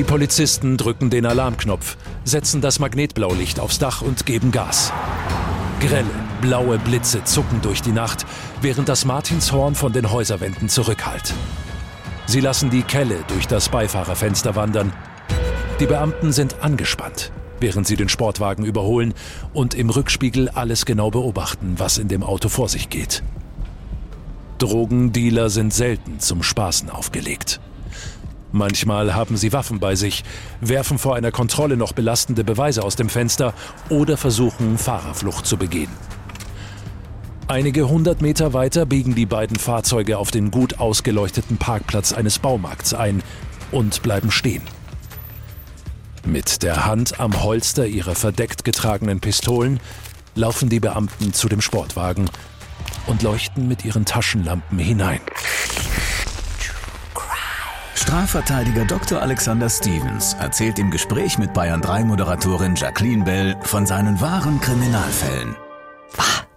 Die Polizisten drücken den Alarmknopf, setzen das Magnetblaulicht aufs Dach und geben Gas. Grelle, blaue Blitze zucken durch die Nacht, während das Martinshorn von den Häuserwänden zurückhallt. Sie lassen die Kelle durch das Beifahrerfenster wandern. Die Beamten sind angespannt, während sie den Sportwagen überholen und im Rückspiegel alles genau beobachten, was in dem Auto vor sich geht. Drogendealer sind selten zum Spaßen aufgelegt. Manchmal haben sie Waffen bei sich, werfen vor einer Kontrolle noch belastende Beweise aus dem Fenster oder versuchen, Fahrerflucht zu begehen. Einige hundert Meter weiter biegen die beiden Fahrzeuge auf den gut ausgeleuchteten Parkplatz eines Baumarkts ein und bleiben stehen. Mit der Hand am Holster ihrer verdeckt getragenen Pistolen laufen die Beamten zu dem Sportwagen und leuchten mit ihren Taschenlampen hinein. Strafverteidiger Dr. Alexander Stevens erzählt im Gespräch mit Bayern 3 Moderatorin Jacqueline Bell von seinen wahren Kriminalfällen.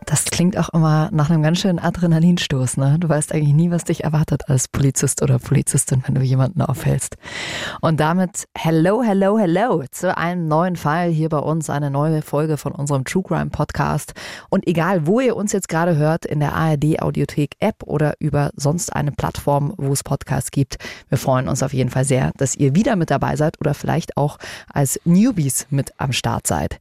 Das klingt auch immer nach einem ganz schönen Adrenalinstoß. Ne? Du weißt eigentlich nie, was dich erwartet als Polizist oder Polizistin, wenn du jemanden aufhältst. Und damit hello, hello, hello zu einem neuen Fall hier bei uns, eine neue Folge von unserem True Crime Podcast. Und egal, wo ihr uns jetzt gerade hört, in der ARD Audiothek App oder über sonst eine Plattform, wo es Podcasts gibt, wir freuen uns auf jeden Fall sehr, dass ihr wieder mit dabei seid oder vielleicht auch als Newbies mit am Start seid.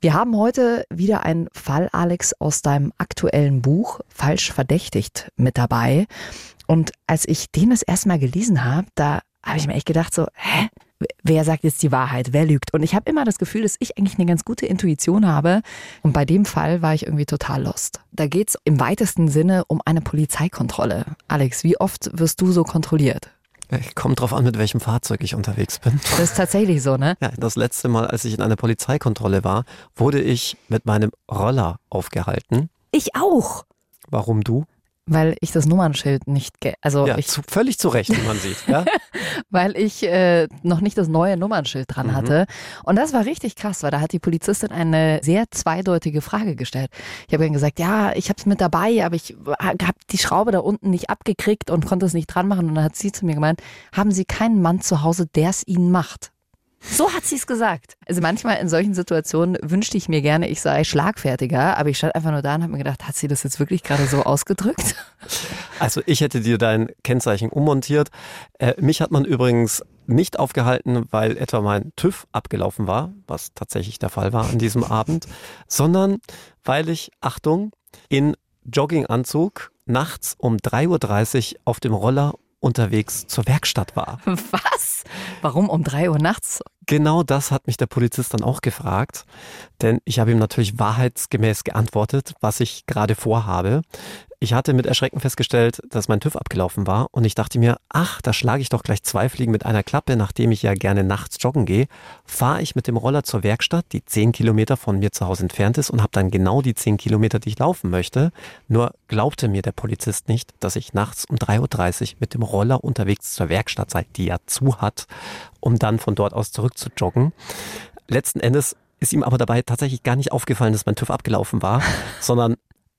Wir haben heute wieder einen Fall, Alex, aus deinem aktuellen Buch Falsch verdächtigt mit dabei. Und als ich den das erstmal gelesen habe, da habe ich mir echt gedacht so, hä? Wer sagt jetzt die Wahrheit? Wer lügt? Und ich habe immer das Gefühl, dass ich eigentlich eine ganz gute Intuition habe. Und bei dem Fall war ich irgendwie total lost. Da geht es im weitesten Sinne um eine Polizeikontrolle. Alex, wie oft wirst du so kontrolliert? Kommt drauf an, mit welchem Fahrzeug ich unterwegs bin. Das ist tatsächlich so, ne? Ja, das letzte Mal, als ich in einer Polizeikontrolle war, wurde ich mit meinem Roller aufgehalten. Ich auch. Warum du? Weil ich das Nummernschild nicht, also ja, ich, zu, völlig zu Recht, wie man sieht. Ja? weil ich äh, noch nicht das neue Nummernschild dran mhm. hatte. Und das war richtig krass, weil da hat die Polizistin eine sehr zweideutige Frage gestellt. Ich habe ihr gesagt, ja, ich habe es mit dabei, aber ich habe die Schraube da unten nicht abgekriegt und konnte es nicht dran machen. Und dann hat sie zu mir gemeint, haben Sie keinen Mann zu Hause, der es Ihnen macht? So hat sie es gesagt. Also manchmal in solchen Situationen wünschte ich mir gerne, ich sei schlagfertiger, aber ich stand einfach nur da und habe mir gedacht, hat sie das jetzt wirklich gerade so ausgedrückt? Also ich hätte dir dein Kennzeichen ummontiert. Äh, mich hat man übrigens nicht aufgehalten, weil etwa mein TÜV abgelaufen war, was tatsächlich der Fall war an diesem Abend, sondern weil ich, Achtung, in Jogginganzug nachts um 3.30 Uhr auf dem Roller unterwegs zur Werkstatt war. Was? Warum um drei Uhr nachts? Genau das hat mich der Polizist dann auch gefragt, denn ich habe ihm natürlich wahrheitsgemäß geantwortet, was ich gerade vorhabe. Ich hatte mit Erschrecken festgestellt, dass mein TÜV abgelaufen war und ich dachte mir, ach, da schlage ich doch gleich zwei Fliegen mit einer Klappe, nachdem ich ja gerne nachts joggen gehe, fahre ich mit dem Roller zur Werkstatt, die zehn Kilometer von mir zu Hause entfernt ist und habe dann genau die zehn Kilometer, die ich laufen möchte. Nur glaubte mir der Polizist nicht, dass ich nachts um 3.30 Uhr mit dem Roller unterwegs zur Werkstatt sei, die ja zu hat, um dann von dort aus zurück zu joggen. Letzten Endes ist ihm aber dabei tatsächlich gar nicht aufgefallen, dass mein TÜV abgelaufen war, sondern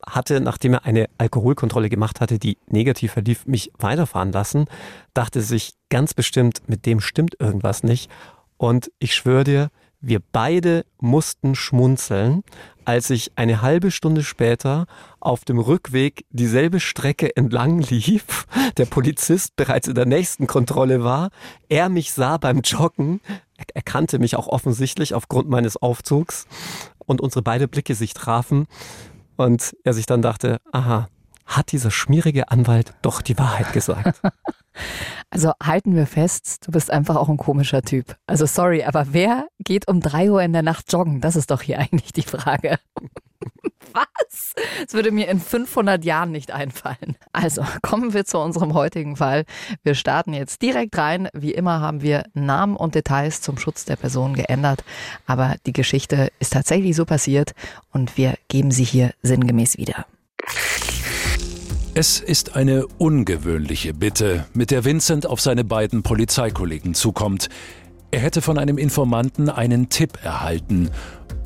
hatte, nachdem er eine Alkoholkontrolle gemacht hatte, die negativ verlief, mich weiterfahren lassen, dachte sich ganz bestimmt, mit dem stimmt irgendwas nicht. Und ich schwöre dir, wir beide mussten schmunzeln, als ich eine halbe Stunde später auf dem Rückweg dieselbe Strecke entlang lief, der Polizist bereits in der nächsten Kontrolle war, er mich sah beim Joggen, er kannte mich auch offensichtlich aufgrund meines Aufzugs und unsere beide Blicke sich trafen und er sich dann dachte, aha, hat dieser schmierige Anwalt doch die Wahrheit gesagt. Also halten wir fest, du bist einfach auch ein komischer Typ. Also sorry, aber wer geht um drei Uhr in der Nacht joggen? Das ist doch hier eigentlich die Frage. Was? Das würde mir in 500 Jahren nicht einfallen. Also kommen wir zu unserem heutigen Fall. Wir starten jetzt direkt rein. Wie immer haben wir Namen und Details zum Schutz der Person geändert. Aber die Geschichte ist tatsächlich so passiert und wir geben sie hier sinngemäß wieder. Es ist eine ungewöhnliche Bitte, mit der Vincent auf seine beiden Polizeikollegen zukommt. Er hätte von einem Informanten einen Tipp erhalten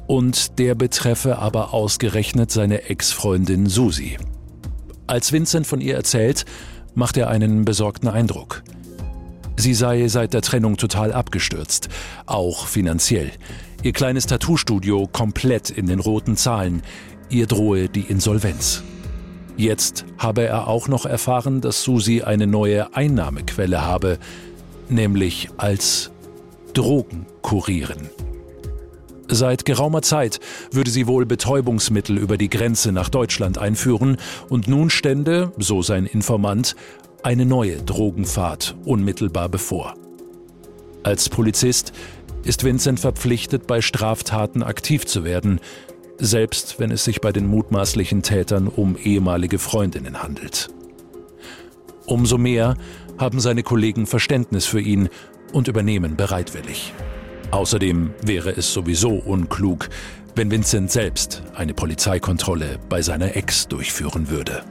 und der betreffe aber ausgerechnet seine Ex-Freundin Susi. Als Vincent von ihr erzählt, macht er einen besorgten Eindruck. Sie sei seit der Trennung total abgestürzt, auch finanziell. Ihr kleines Tattoo-Studio komplett in den roten Zahlen. Ihr drohe die Insolvenz. Jetzt habe er auch noch erfahren, dass Susi eine neue Einnahmequelle habe, nämlich als Drogenkurieren. Seit geraumer Zeit würde sie wohl Betäubungsmittel über die Grenze nach Deutschland einführen und nun stände, so sein Informant, eine neue Drogenfahrt unmittelbar bevor. Als Polizist ist Vincent verpflichtet, bei Straftaten aktiv zu werden, selbst wenn es sich bei den mutmaßlichen Tätern um ehemalige Freundinnen handelt. Umso mehr haben seine Kollegen Verständnis für ihn und übernehmen bereitwillig. Außerdem wäre es sowieso unklug, wenn Vincent selbst eine Polizeikontrolle bei seiner Ex durchführen würde.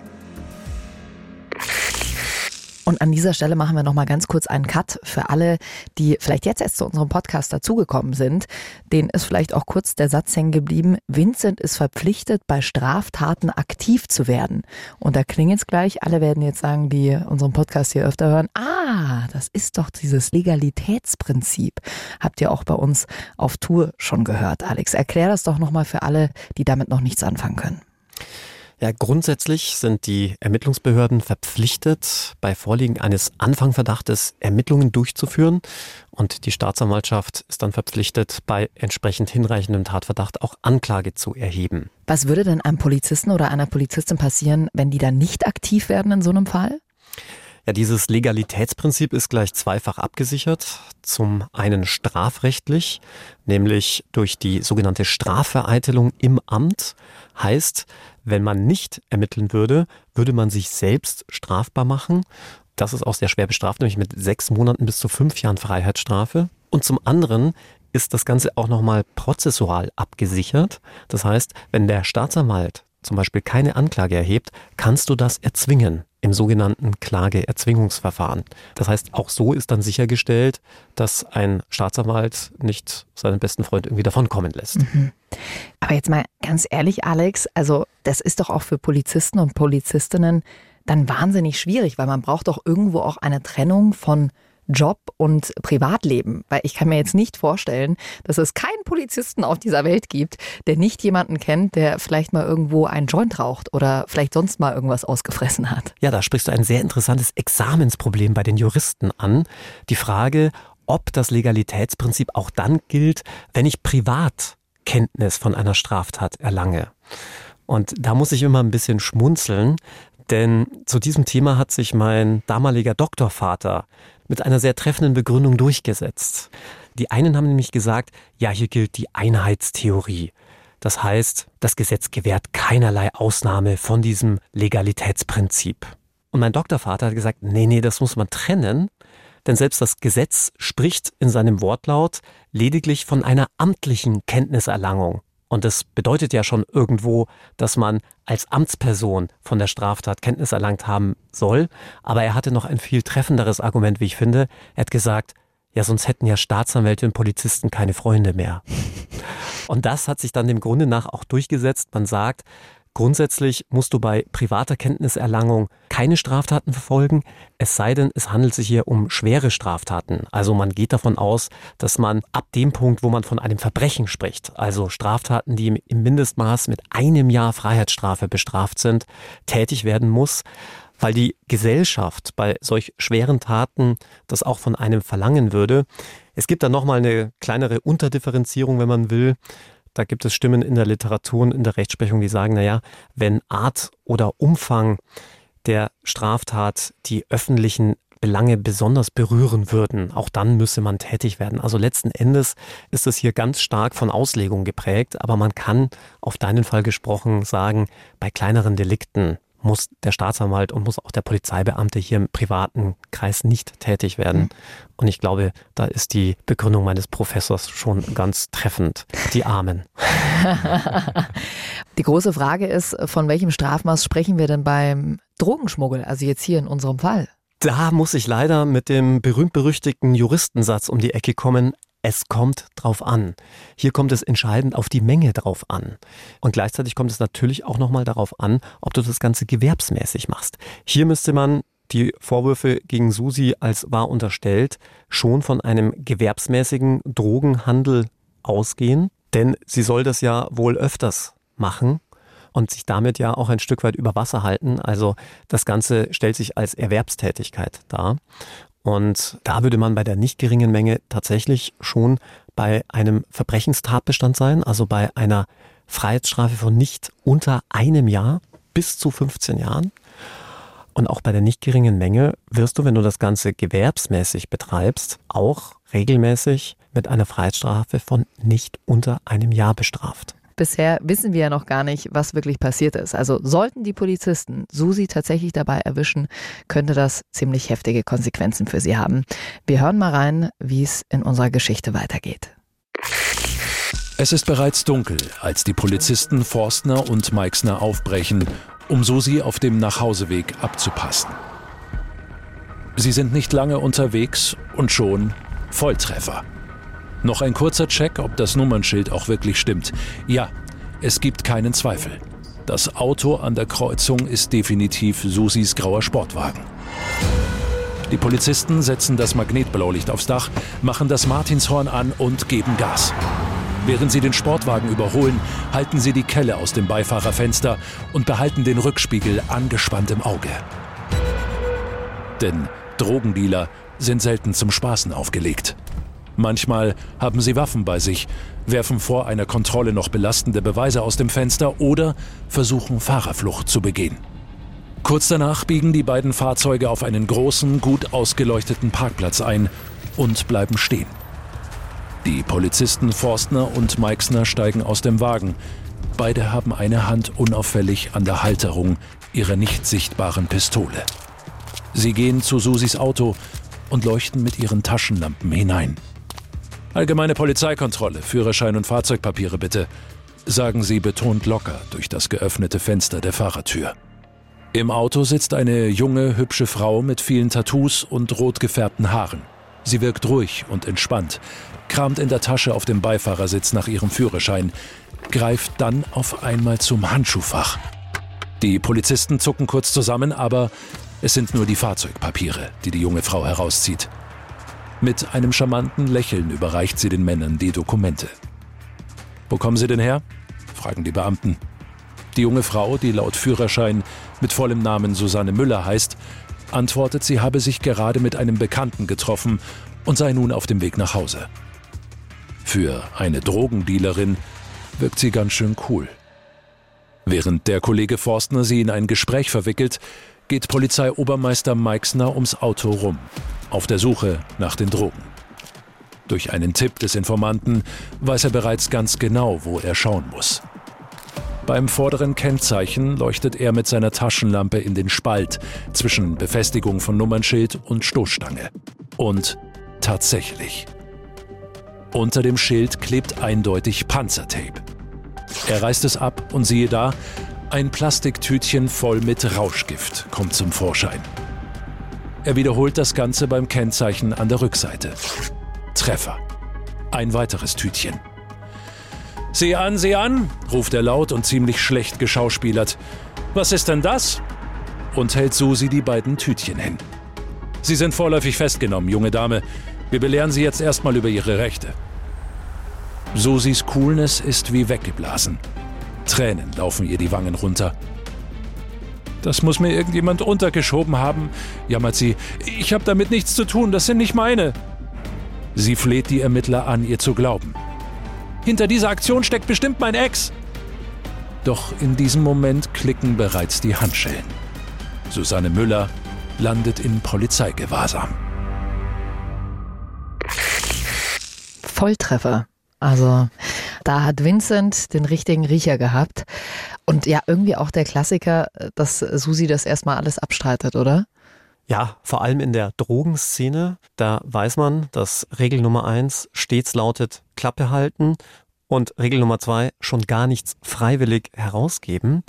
Und an dieser Stelle machen wir noch mal ganz kurz einen Cut für alle, die vielleicht jetzt erst zu unserem Podcast dazugekommen sind. Denen ist vielleicht auch kurz der Satz hängen geblieben. Vincent ist verpflichtet, bei Straftaten aktiv zu werden. Und da klingt jetzt gleich, alle werden jetzt sagen, die unseren Podcast hier öfter hören, ah, das ist doch dieses Legalitätsprinzip. Habt ihr auch bei uns auf Tour schon gehört, Alex. Erklär das doch noch mal für alle, die damit noch nichts anfangen können. Ja, grundsätzlich sind die Ermittlungsbehörden verpflichtet, bei Vorliegen eines Anfangverdachtes Ermittlungen durchzuführen. Und die Staatsanwaltschaft ist dann verpflichtet, bei entsprechend hinreichendem Tatverdacht auch Anklage zu erheben. Was würde denn einem Polizisten oder einer Polizistin passieren, wenn die dann nicht aktiv werden in so einem Fall? Ja, dieses Legalitätsprinzip ist gleich zweifach abgesichert. Zum einen strafrechtlich, nämlich durch die sogenannte Strafvereitelung im Amt. Heißt, wenn man nicht ermitteln würde, würde man sich selbst strafbar machen. Das ist auch sehr schwer bestraft, nämlich mit sechs Monaten bis zu fünf Jahren Freiheitsstrafe. Und zum anderen ist das Ganze auch nochmal prozessual abgesichert. Das heißt, wenn der Staatsanwalt zum Beispiel keine Anklage erhebt, kannst du das erzwingen im sogenannten Klageerzwingungsverfahren. Das heißt, auch so ist dann sichergestellt, dass ein Staatsanwalt nicht seinen besten Freund irgendwie davonkommen lässt. Mhm. Aber jetzt mal ganz ehrlich, Alex, also das ist doch auch für Polizisten und Polizistinnen dann wahnsinnig schwierig, weil man braucht doch irgendwo auch eine Trennung von Job und Privatleben. Weil ich kann mir jetzt nicht vorstellen, dass es keinen Polizisten auf dieser Welt gibt, der nicht jemanden kennt, der vielleicht mal irgendwo einen Joint raucht oder vielleicht sonst mal irgendwas ausgefressen hat. Ja, da sprichst du ein sehr interessantes Examensproblem bei den Juristen an. Die Frage, ob das Legalitätsprinzip auch dann gilt, wenn ich privat Kenntnis von einer Straftat erlange. Und da muss ich immer ein bisschen schmunzeln, denn zu diesem Thema hat sich mein damaliger Doktorvater mit einer sehr treffenden Begründung durchgesetzt. Die einen haben nämlich gesagt, ja, hier gilt die Einheitstheorie. Das heißt, das Gesetz gewährt keinerlei Ausnahme von diesem Legalitätsprinzip. Und mein Doktorvater hat gesagt, nee, nee, das muss man trennen, denn selbst das Gesetz spricht in seinem Wortlaut lediglich von einer amtlichen Kenntniserlangung. Und das bedeutet ja schon irgendwo, dass man als Amtsperson von der Straftat Kenntnis erlangt haben soll. Aber er hatte noch ein viel treffenderes Argument, wie ich finde. Er hat gesagt, ja, sonst hätten ja Staatsanwälte und Polizisten keine Freunde mehr. Und das hat sich dann dem Grunde nach auch durchgesetzt. Man sagt, Grundsätzlich musst du bei privater Kenntniserlangung keine Straftaten verfolgen, es sei denn, es handelt sich hier um schwere Straftaten. Also man geht davon aus, dass man ab dem Punkt, wo man von einem Verbrechen spricht, also Straftaten, die im Mindestmaß mit einem Jahr Freiheitsstrafe bestraft sind, tätig werden muss weil die Gesellschaft bei solch schweren Taten das auch von einem verlangen würde. Es gibt dann nochmal eine kleinere Unterdifferenzierung, wenn man will. Da gibt es Stimmen in der Literatur und in der Rechtsprechung, die sagen, naja, wenn Art oder Umfang der Straftat die öffentlichen Belange besonders berühren würden, auch dann müsse man tätig werden. Also letzten Endes ist es hier ganz stark von Auslegung geprägt, aber man kann auf deinen Fall gesprochen sagen, bei kleineren Delikten muss der Staatsanwalt und muss auch der Polizeibeamte hier im privaten Kreis nicht tätig werden. Mhm. Und ich glaube, da ist die Begründung meines Professors schon ganz treffend. Die Armen. die große Frage ist, von welchem Strafmaß sprechen wir denn beim Drogenschmuggel, also jetzt hier in unserem Fall? Da muss ich leider mit dem berühmt-berüchtigten Juristensatz um die Ecke kommen. Es kommt drauf an. Hier kommt es entscheidend auf die Menge drauf an. Und gleichzeitig kommt es natürlich auch nochmal darauf an, ob du das Ganze gewerbsmäßig machst. Hier müsste man die Vorwürfe gegen Susi als wahr unterstellt schon von einem gewerbsmäßigen Drogenhandel ausgehen. Denn sie soll das ja wohl öfters machen und sich damit ja auch ein Stück weit über Wasser halten. Also das Ganze stellt sich als Erwerbstätigkeit dar. Und da würde man bei der nicht geringen Menge tatsächlich schon bei einem Verbrechenstatbestand sein, also bei einer Freiheitsstrafe von nicht unter einem Jahr bis zu 15 Jahren. Und auch bei der nicht geringen Menge wirst du, wenn du das Ganze gewerbsmäßig betreibst, auch regelmäßig mit einer Freiheitsstrafe von nicht unter einem Jahr bestraft. Bisher wissen wir ja noch gar nicht, was wirklich passiert ist. Also sollten die Polizisten Susi tatsächlich dabei erwischen, könnte das ziemlich heftige Konsequenzen für sie haben. Wir hören mal rein, wie es in unserer Geschichte weitergeht. Es ist bereits dunkel, als die Polizisten Forstner und Meixner aufbrechen, um Susi auf dem Nachhauseweg abzupassen. Sie sind nicht lange unterwegs und schon Volltreffer. Noch ein kurzer Check, ob das Nummernschild auch wirklich stimmt. Ja, es gibt keinen Zweifel. Das Auto an der Kreuzung ist definitiv Susis grauer Sportwagen. Die Polizisten setzen das Magnetblaulicht aufs Dach, machen das Martinshorn an und geben Gas. Während sie den Sportwagen überholen, halten sie die Kelle aus dem Beifahrerfenster und behalten den Rückspiegel angespannt im Auge. Denn Drogendealer sind selten zum Spaßen aufgelegt. Manchmal haben sie Waffen bei sich, werfen vor einer Kontrolle noch belastende Beweise aus dem Fenster oder versuchen Fahrerflucht zu begehen. Kurz danach biegen die beiden Fahrzeuge auf einen großen, gut ausgeleuchteten Parkplatz ein und bleiben stehen. Die Polizisten Forstner und Meixner steigen aus dem Wagen. Beide haben eine Hand unauffällig an der Halterung ihrer nicht sichtbaren Pistole. Sie gehen zu Susis Auto und leuchten mit ihren Taschenlampen hinein. Allgemeine Polizeikontrolle, Führerschein und Fahrzeugpapiere bitte, sagen sie betont locker durch das geöffnete Fenster der Fahrertür. Im Auto sitzt eine junge, hübsche Frau mit vielen Tattoos und rot gefärbten Haaren. Sie wirkt ruhig und entspannt, kramt in der Tasche auf dem Beifahrersitz nach ihrem Führerschein, greift dann auf einmal zum Handschuhfach. Die Polizisten zucken kurz zusammen, aber es sind nur die Fahrzeugpapiere, die die junge Frau herauszieht. Mit einem charmanten Lächeln überreicht sie den Männern die Dokumente. Wo kommen Sie denn her? fragen die Beamten. Die junge Frau, die laut Führerschein mit vollem Namen Susanne Müller heißt, antwortet, sie habe sich gerade mit einem Bekannten getroffen und sei nun auf dem Weg nach Hause. Für eine Drogendealerin wirkt sie ganz schön cool. Während der Kollege Forstner sie in ein Gespräch verwickelt, geht Polizeiobermeister Meixner ums Auto rum auf der Suche nach den Drogen. Durch einen Tipp des Informanten weiß er bereits ganz genau, wo er schauen muss. Beim vorderen Kennzeichen leuchtet er mit seiner Taschenlampe in den Spalt zwischen Befestigung von Nummernschild und Stoßstange. Und tatsächlich. Unter dem Schild klebt eindeutig Panzertape. Er reißt es ab und siehe da, ein Plastiktütchen voll mit Rauschgift kommt zum Vorschein. Er wiederholt das Ganze beim Kennzeichen an der Rückseite. Treffer. Ein weiteres Tütchen. Sieh an, sieh an, ruft er laut und ziemlich schlecht geschauspielert. Was ist denn das? Und hält Susi die beiden Tütchen hin. Sie sind vorläufig festgenommen, junge Dame. Wir belehren Sie jetzt erstmal über Ihre Rechte. Susis Coolness ist wie weggeblasen. Tränen laufen ihr die Wangen runter. Das muss mir irgendjemand untergeschoben haben, jammert sie. Ich habe damit nichts zu tun, das sind nicht meine. Sie fleht die Ermittler an, ihr zu glauben. Hinter dieser Aktion steckt bestimmt mein Ex. Doch in diesem Moment klicken bereits die Handschellen. Susanne Müller landet in Polizeigewahrsam. Volltreffer. Also da hat Vincent den richtigen Riecher gehabt. Und ja, irgendwie auch der Klassiker, dass Susi das erstmal alles abstreitet, oder? Ja, vor allem in der Drogenszene, da weiß man, dass Regel Nummer eins stets lautet Klappe halten und Regel Nummer zwei schon gar nichts freiwillig herausgeben.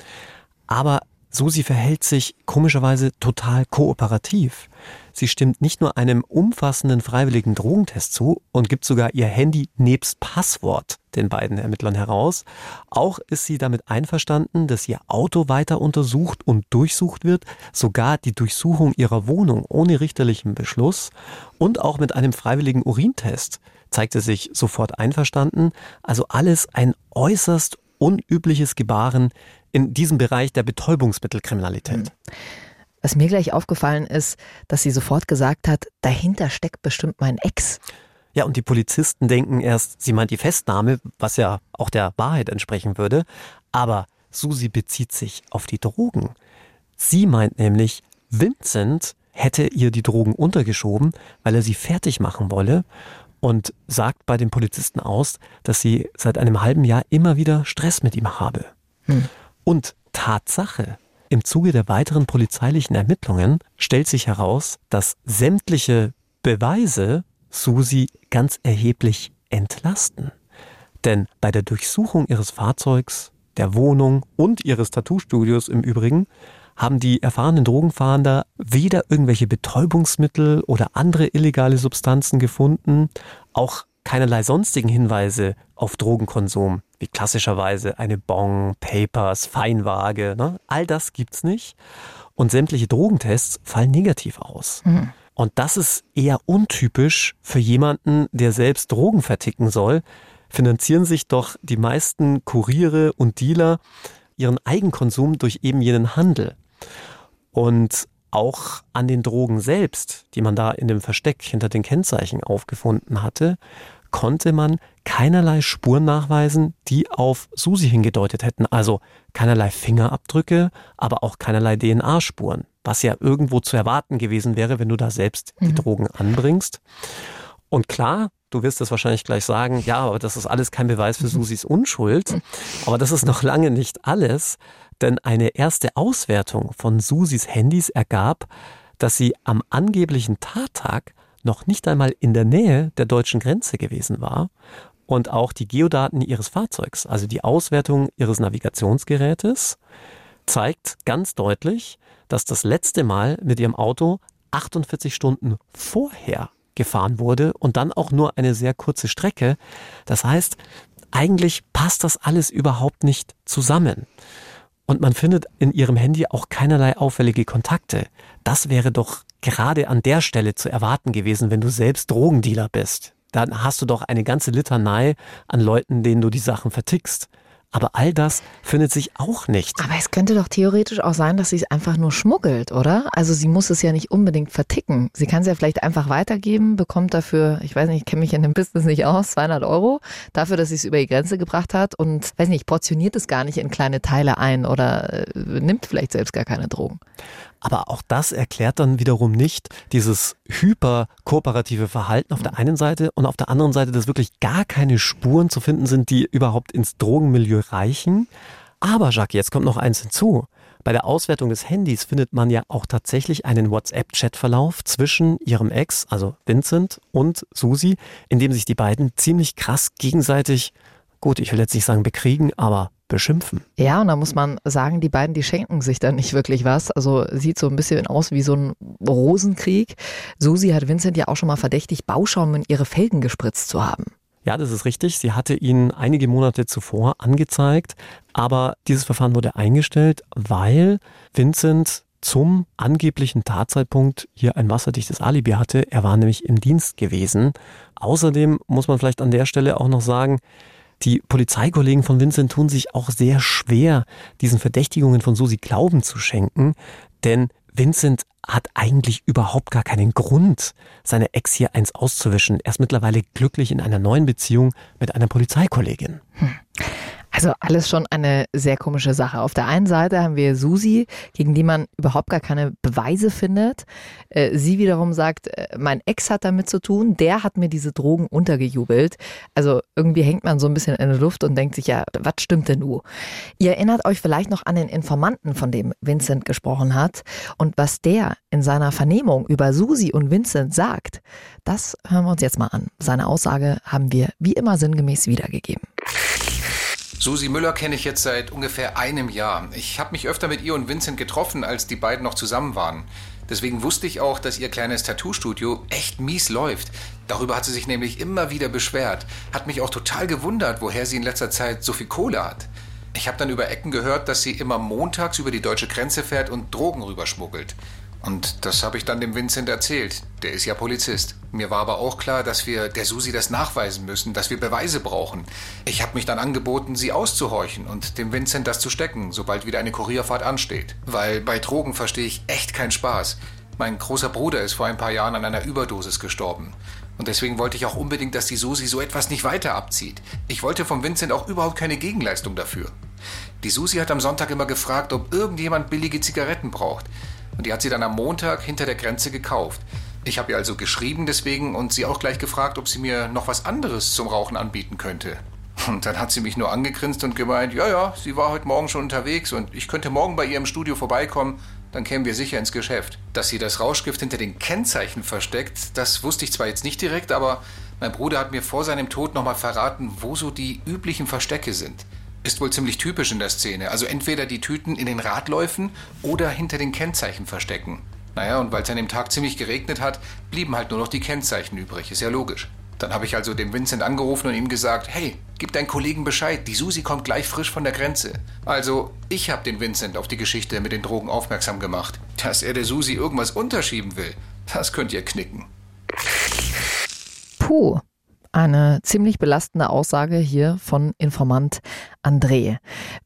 Aber Susi verhält sich komischerweise total kooperativ. Sie stimmt nicht nur einem umfassenden freiwilligen Drogentest zu und gibt sogar ihr Handy nebst Passwort den beiden Ermittlern heraus. Auch ist sie damit einverstanden, dass ihr Auto weiter untersucht und durchsucht wird, sogar die Durchsuchung ihrer Wohnung ohne richterlichen Beschluss und auch mit einem freiwilligen Urintest zeigte sich sofort einverstanden. Also alles ein äußerst unübliches Gebaren in diesem Bereich der Betäubungsmittelkriminalität. Was mir gleich aufgefallen ist, dass sie sofort gesagt hat, dahinter steckt bestimmt mein Ex. Ja, und die Polizisten denken erst, sie meint die Festnahme, was ja auch der Wahrheit entsprechen würde. Aber Susi bezieht sich auf die Drogen. Sie meint nämlich, Vincent hätte ihr die Drogen untergeschoben, weil er sie fertig machen wolle und sagt bei den Polizisten aus, dass sie seit einem halben Jahr immer wieder Stress mit ihm habe. Hm. Und Tatsache, im Zuge der weiteren polizeilichen Ermittlungen stellt sich heraus, dass sämtliche Beweise Susi ganz erheblich entlasten. Denn bei der Durchsuchung ihres Fahrzeugs, der Wohnung und ihres Tattoo-Studios im Übrigen haben die erfahrenen Drogenfahnder weder irgendwelche Betäubungsmittel oder andere illegale Substanzen gefunden, auch keinerlei sonstigen Hinweise auf Drogenkonsum, wie klassischerweise eine Bong, Papers, Feinwaage. Ne? All das gibt's nicht. Und sämtliche Drogentests fallen negativ aus. Mhm. Und das ist eher untypisch für jemanden, der selbst Drogen verticken soll. Finanzieren sich doch die meisten Kuriere und Dealer ihren Eigenkonsum durch eben jenen Handel. Und auch an den Drogen selbst, die man da in dem Versteck hinter den Kennzeichen aufgefunden hatte, konnte man keinerlei Spuren nachweisen, die auf Susi hingedeutet hätten. Also keinerlei Fingerabdrücke, aber auch keinerlei DNA-Spuren, was ja irgendwo zu erwarten gewesen wäre, wenn du da selbst die mhm. Drogen anbringst. Und klar, du wirst es wahrscheinlich gleich sagen, ja, aber das ist alles kein Beweis für mhm. Susis Unschuld. Aber das ist noch lange nicht alles, denn eine erste Auswertung von Susis Handys ergab, dass sie am angeblichen Tattag noch nicht einmal in der Nähe der deutschen Grenze gewesen war und auch die Geodaten ihres Fahrzeugs, also die Auswertung ihres Navigationsgerätes, zeigt ganz deutlich, dass das letzte Mal mit ihrem Auto 48 Stunden vorher gefahren wurde und dann auch nur eine sehr kurze Strecke. Das heißt, eigentlich passt das alles überhaupt nicht zusammen. Und man findet in ihrem Handy auch keinerlei auffällige Kontakte. Das wäre doch gerade an der Stelle zu erwarten gewesen, wenn du selbst Drogendealer bist. Dann hast du doch eine ganze Litanei an Leuten, denen du die Sachen vertickst. Aber all das findet sich auch nicht. Aber es könnte doch theoretisch auch sein, dass sie es einfach nur schmuggelt, oder? Also sie muss es ja nicht unbedingt verticken. Sie kann es ja vielleicht einfach weitergeben, bekommt dafür, ich weiß nicht, ich kenne mich in dem Business nicht aus, 200 Euro dafür, dass sie es über die Grenze gebracht hat und, weiß nicht, portioniert es gar nicht in kleine Teile ein oder äh, nimmt vielleicht selbst gar keine Drogen. Aber auch das erklärt dann wiederum nicht dieses hyperkooperative Verhalten auf der einen Seite und auf der anderen Seite, dass wirklich gar keine Spuren zu finden sind, die überhaupt ins Drogenmilieu reichen. Aber Jacques, jetzt kommt noch eins hinzu. Bei der Auswertung des Handys findet man ja auch tatsächlich einen WhatsApp-Chat-Verlauf zwischen ihrem Ex, also Vincent, und Susi, in dem sich die beiden ziemlich krass gegenseitig, gut, ich will jetzt nicht sagen bekriegen, aber beschimpfen. Ja, und da muss man sagen, die beiden, die schenken sich da nicht wirklich was. Also sieht so ein bisschen aus wie so ein Rosenkrieg. Susi hat Vincent ja auch schon mal verdächtig, Bauschaum in ihre Felgen gespritzt zu haben. Ja, das ist richtig. Sie hatte ihn einige Monate zuvor angezeigt, aber dieses Verfahren wurde eingestellt, weil Vincent zum angeblichen Tatzeitpunkt hier ein wasserdichtes Alibi hatte. Er war nämlich im Dienst gewesen. Außerdem muss man vielleicht an der Stelle auch noch sagen, die Polizeikollegen von Vincent tun sich auch sehr schwer, diesen Verdächtigungen von Susi Glauben zu schenken, denn Vincent hat eigentlich überhaupt gar keinen Grund, seine Ex hier eins auszuwischen. Er ist mittlerweile glücklich in einer neuen Beziehung mit einer Polizeikollegin. Hm. Also alles schon eine sehr komische Sache. Auf der einen Seite haben wir Susi, gegen die man überhaupt gar keine Beweise findet. Äh, sie wiederum sagt, äh, mein Ex hat damit zu tun, der hat mir diese Drogen untergejubelt. Also irgendwie hängt man so ein bisschen in der Luft und denkt sich, ja, was stimmt denn nu? Ihr erinnert euch vielleicht noch an den Informanten, von dem Vincent gesprochen hat. Und was der in seiner Vernehmung über Susi und Vincent sagt, das hören wir uns jetzt mal an. Seine Aussage haben wir wie immer sinngemäß wiedergegeben. Susi Müller kenne ich jetzt seit ungefähr einem Jahr. Ich habe mich öfter mit ihr und Vincent getroffen, als die beiden noch zusammen waren. Deswegen wusste ich auch, dass ihr kleines Tattoo-Studio echt mies läuft. Darüber hat sie sich nämlich immer wieder beschwert. Hat mich auch total gewundert, woher sie in letzter Zeit so viel Kohle hat. Ich habe dann über Ecken gehört, dass sie immer montags über die deutsche Grenze fährt und Drogen rüberschmuggelt. Und das habe ich dann dem Vincent erzählt. Der ist ja Polizist. Mir war aber auch klar, dass wir der Susi das nachweisen müssen, dass wir Beweise brauchen. Ich habe mich dann angeboten, sie auszuhorchen und dem Vincent das zu stecken, sobald wieder eine Kurierfahrt ansteht. Weil bei Drogen verstehe ich echt keinen Spaß. Mein großer Bruder ist vor ein paar Jahren an einer Überdosis gestorben. Und deswegen wollte ich auch unbedingt, dass die Susi so etwas nicht weiter abzieht. Ich wollte vom Vincent auch überhaupt keine Gegenleistung dafür. Die Susi hat am Sonntag immer gefragt, ob irgendjemand billige Zigaretten braucht. Und die hat sie dann am Montag hinter der Grenze gekauft. Ich habe ihr also geschrieben deswegen und sie auch gleich gefragt, ob sie mir noch was anderes zum Rauchen anbieten könnte. Und dann hat sie mich nur angegrinst und gemeint, ja, ja, sie war heute Morgen schon unterwegs und ich könnte morgen bei ihr im Studio vorbeikommen, dann kämen wir sicher ins Geschäft. Dass sie das Rauschgift hinter den Kennzeichen versteckt, das wusste ich zwar jetzt nicht direkt, aber mein Bruder hat mir vor seinem Tod nochmal verraten, wo so die üblichen Verstecke sind. Ist wohl ziemlich typisch in der Szene. Also entweder die Tüten in den Radläufen oder hinter den Kennzeichen verstecken. Naja, und weil es an dem Tag ziemlich geregnet hat, blieben halt nur noch die Kennzeichen übrig. Ist ja logisch. Dann habe ich also dem Vincent angerufen und ihm gesagt, hey, gib deinen Kollegen Bescheid, die Susi kommt gleich frisch von der Grenze. Also, ich habe den Vincent auf die Geschichte mit den Drogen aufmerksam gemacht. Dass er der Susi irgendwas unterschieben will, das könnt ihr knicken. Puh, eine ziemlich belastende Aussage hier von Informant André.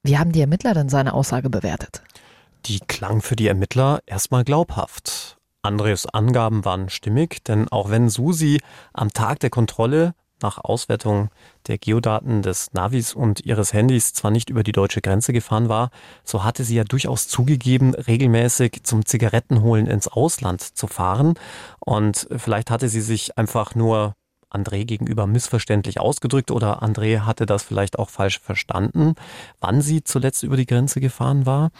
Wie haben die Ermittler denn seine Aussage bewertet? Die klang für die Ermittler erstmal glaubhaft. Andres Angaben waren stimmig, denn auch wenn Susi am Tag der Kontrolle nach Auswertung der Geodaten des Navis und ihres Handys zwar nicht über die deutsche Grenze gefahren war, so hatte sie ja durchaus zugegeben, regelmäßig zum Zigarettenholen ins Ausland zu fahren. Und vielleicht hatte sie sich einfach nur André gegenüber missverständlich ausgedrückt oder André hatte das vielleicht auch falsch verstanden, wann sie zuletzt über die Grenze gefahren war.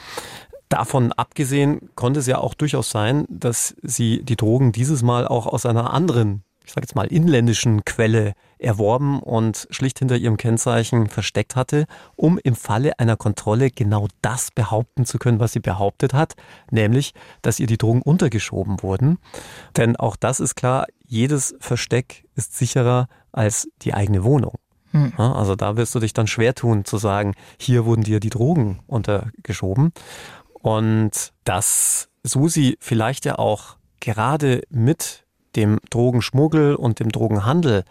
Davon abgesehen konnte es ja auch durchaus sein, dass sie die Drogen dieses Mal auch aus einer anderen, ich sage jetzt mal inländischen Quelle erworben und schlicht hinter ihrem Kennzeichen versteckt hatte, um im Falle einer Kontrolle genau das behaupten zu können, was sie behauptet hat, nämlich, dass ihr die Drogen untergeschoben wurden. Denn auch das ist klar, jedes Versteck ist sicherer als die eigene Wohnung. Hm. Also da wirst du dich dann schwer tun zu sagen, hier wurden dir die Drogen untergeschoben. Und dass Susi vielleicht ja auch gerade mit dem Drogenschmuggel und dem Drogenhandel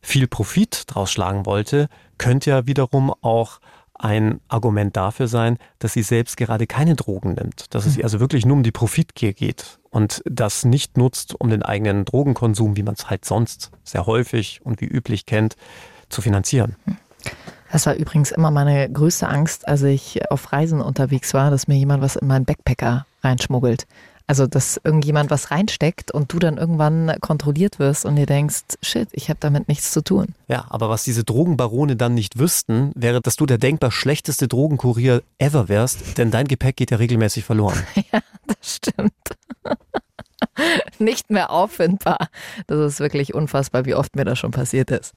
viel Profit draus schlagen wollte, könnte ja wiederum auch ein Argument dafür sein, dass sie selbst gerade keine Drogen nimmt, dass es ihr hm. also wirklich nur um die Profitgier geht und das nicht nutzt, um den eigenen Drogenkonsum, wie man es halt sonst sehr häufig und wie üblich kennt, zu finanzieren. Hm. Das war übrigens immer meine größte Angst, als ich auf Reisen unterwegs war, dass mir jemand was in meinen Backpacker reinschmuggelt. Also, dass irgendjemand was reinsteckt und du dann irgendwann kontrolliert wirst und dir denkst, shit, ich habe damit nichts zu tun. Ja, aber was diese Drogenbarone dann nicht wüssten, wäre, dass du der denkbar schlechteste Drogenkurier ever wärst, denn dein Gepäck geht ja regelmäßig verloren. ja, das stimmt. nicht mehr auffindbar. Das ist wirklich unfassbar, wie oft mir das schon passiert ist.